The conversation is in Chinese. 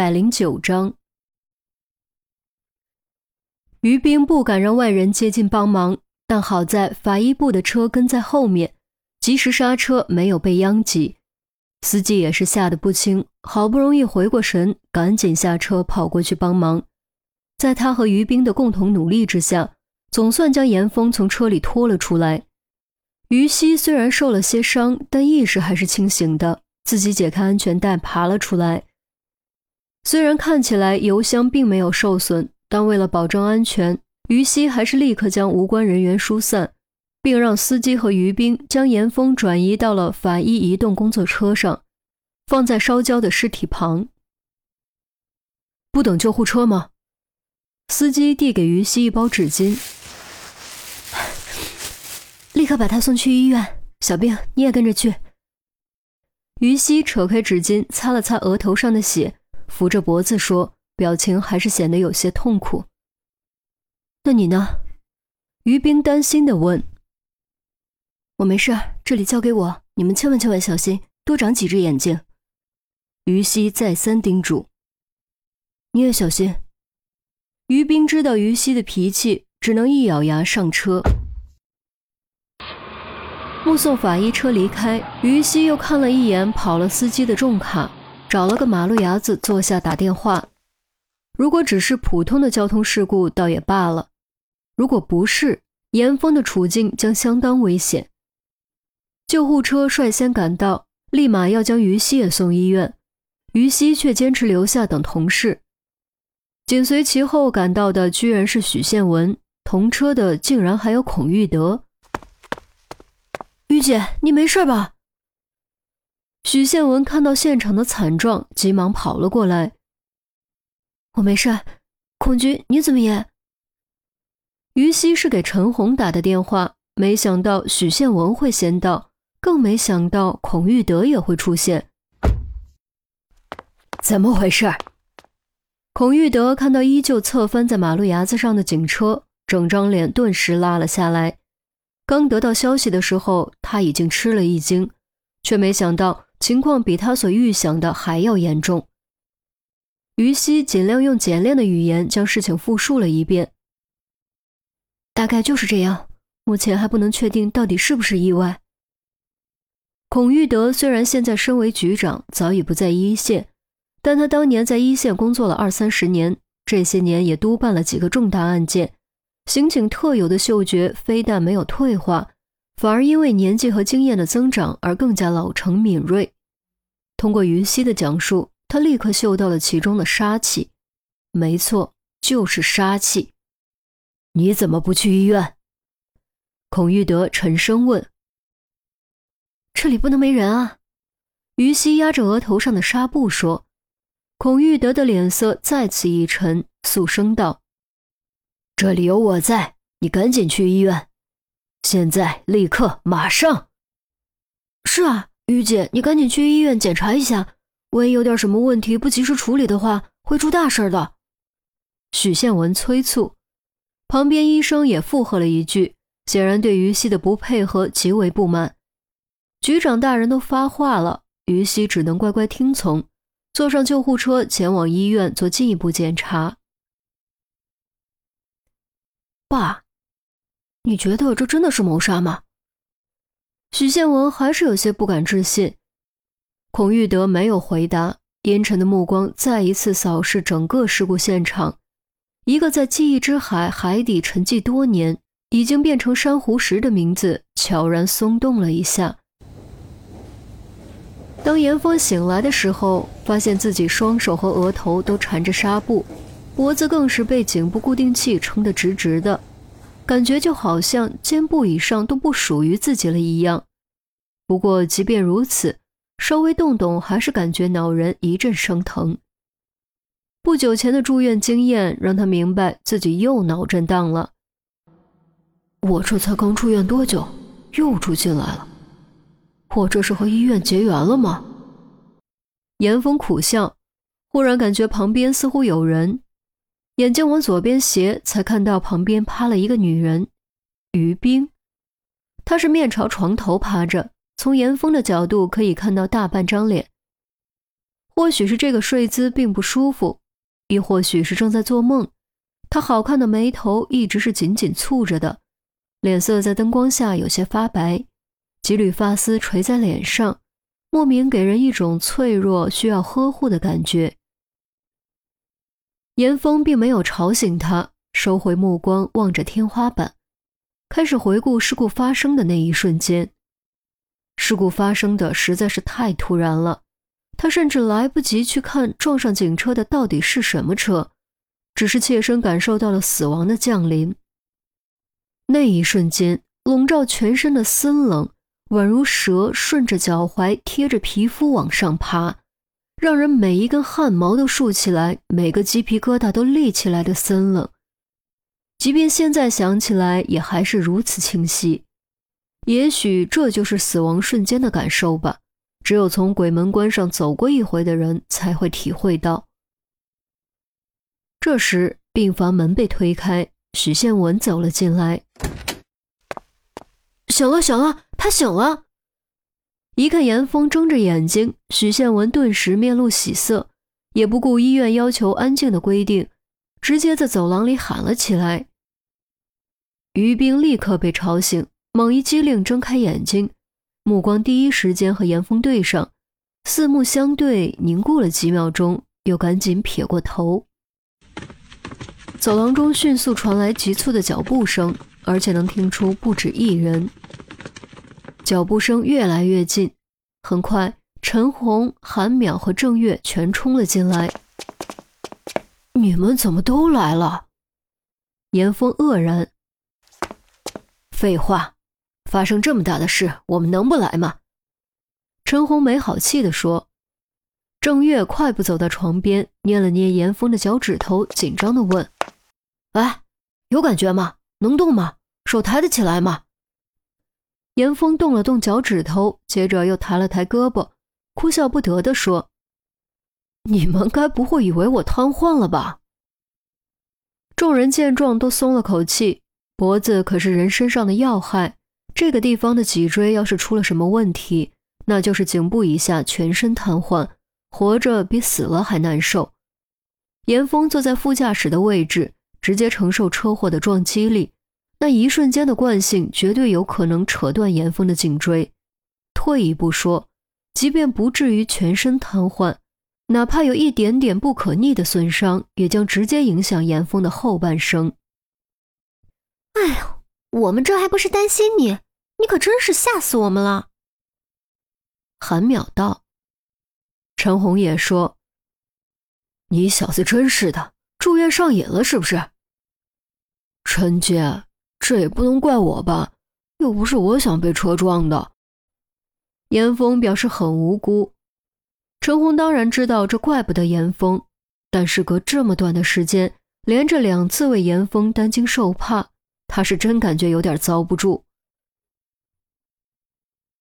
百零九章，于兵不敢让外人接近帮忙，但好在法医部的车跟在后面，及时刹车，没有被殃及。司机也是吓得不轻，好不容易回过神，赶紧下车跑过去帮忙。在他和于兵的共同努力之下，总算将严峰从车里拖了出来。于西虽然受了些伤，但意识还是清醒的，自己解开安全带爬了出来。虽然看起来油箱并没有受损，但为了保证安全，于西还是立刻将无关人员疏散，并让司机和于兵将严峰转移到了法医移动工作车上，放在烧焦的尸体旁。不等救护车吗？司机递给于西一包纸巾。立刻把他送去医院，小兵你也跟着去。于西扯开纸巾，擦了擦额头上的血，扶着脖子说，表情还是显得有些痛苦。那你呢？于冰担心的问。我没事，这里交给我，你们千万千万小心，多长几只眼睛。于西再三叮嘱。你也小心。于冰知道于西的脾气，只能一咬牙上车。目送法医车离开，于西又看了一眼跑了司机的重卡，找了个马路牙子坐下打电话。如果只是普通的交通事故，倒也罢了；如果不是，严峰的处境将相当危险。救护车率先赶到，立马要将于西也送医院，于西却坚持留下等同事。紧随其后赶到的居然是许宪文，同车的竟然还有孔玉德。于姐，你没事吧？许宪文看到现场的惨状，急忙跑了过来。我没事，孔局，你怎么也？于西是给陈红打的电话，没想到许宪文会先到，更没想到孔玉德也会出现。怎么回事？孔玉德看到依旧侧翻在马路牙子上的警车，整张脸顿时拉了下来。刚得到消息的时候，他已经吃了一惊，却没想到情况比他所预想的还要严重。于西尽量用简练的语言将事情复述了一遍。大概就是这样，目前还不能确定到底是不是意外。孔玉德虽然现在身为局长，早已不在一线，但他当年在一线工作了二三十年，这些年也督办了几个重大案件。刑警特有的嗅觉非但没有退化，反而因为年纪和经验的增长而更加老成敏锐。通过于西的讲述，他立刻嗅到了其中的杀气。没错，就是杀气。你怎么不去医院？孔玉德沉声问。这里不能没人啊！于西压着额头上的纱布说。孔玉德的脸色再次一沉，肃声道。这里有我在，你赶紧去医院，现在立刻马上。是啊，于姐，你赶紧去医院检查一下，万一有点什么问题，不及时处理的话，会出大事的。许宪文催促，旁边医生也附和了一句，显然对于西的不配合极为不满。局长大人都发话了，于西只能乖乖听从，坐上救护车前往医院做进一步检查。爸，你觉得这真的是谋杀吗？许宪文还是有些不敢置信。孔玉德没有回答，阴沉的目光再一次扫视整个事故现场。一个在记忆之海海底沉寂多年，已经变成珊瑚石的名字，悄然松动了一下。当严峰醒来的时候，发现自己双手和额头都缠着纱布。脖子更是被颈部固定器撑得直直的，感觉就好像肩部以上都不属于自己了一样。不过即便如此，稍微动动还是感觉脑仁一阵生疼。不久前的住院经验让他明白自己又脑震荡了。我这才刚出院多久，又住进来了？我这是和医院结缘了吗？严峰苦笑，忽然感觉旁边似乎有人。眼睛往左边斜，才看到旁边趴了一个女人，于冰。她是面朝床头趴着，从严峰的角度可以看到大半张脸。或许是这个睡姿并不舒服，亦或许是正在做梦。她好看的眉头一直是紧紧蹙着的，脸色在灯光下有些发白，几缕发丝垂在脸上，莫名给人一种脆弱需要呵护的感觉。严峰并没有吵醒他，收回目光，望着天花板，开始回顾事故发生的那一瞬间。事故发生的实在是太突然了，他甚至来不及去看撞上警车的到底是什么车。只是切身感受到了死亡的降临。那一瞬间，笼罩全身的森冷，宛如蛇顺着脚踝贴着皮肤往上爬，让人每一根汗毛都竖起来，每个鸡皮疙瘩都立起来的森冷。即便现在想起来，也还是如此清晰。也许这就是死亡瞬间的感受吧。只有从鬼门关上走过一回的人，才会体会到。这时，病房门被推开，许宪文走了进来。醒了，醒了，他醒了！一看严峰睁着眼睛，许宪文顿时面露喜色，也不顾医院要求安静的规定，直接在走廊里喊了起来。于冰立刻被吵醒，猛一激灵，睁开眼睛，目光第一时间和严峰对上，四目相对，凝固了几秒钟，又赶紧撇过头。走廊中迅速传来急促的脚步声，而且能听出不止一人。脚步声越来越近，很快，陈红、韩淼和郑月全冲了进来。你们怎么都来了？严峰愕然。废话，发生这么大的事，我们能不来吗？陈红没好气地说。郑月快步走到床边，捏了捏严峰的脚趾头，紧张地问：“哎，有感觉吗？能动吗？手抬得起来吗？”严峰动了动脚趾头，接着又抬了抬胳膊，哭笑不得地说：“你们该不会以为我瘫痪了吧？”众人见状都松了口气，脖子可是人身上的要害，这个地方的脊椎要是出了什么问题，那就是颈部以下全身瘫痪。活着比死了还难受。严峰坐在副驾驶的位置，直接承受车祸的撞击力，那一瞬间的惯性绝对有可能扯断严峰的颈椎。退一步说，即便不至于全身瘫痪，哪怕有一点点不可逆的损伤，也将直接影响严峰的后半生。哎呦，我们这还不是担心你，你可真是吓死我们了。韩淼道。陈红也说：“你小子真是的，住院上瘾了是不是？”陈姐，这也不能怪我吧，又不是我想被车撞的。严峰表示很无辜。陈红当然知道这怪不得严峰，但是隔这么短的时间，连着两次为严峰担惊受怕，她是真感觉有点遭不住。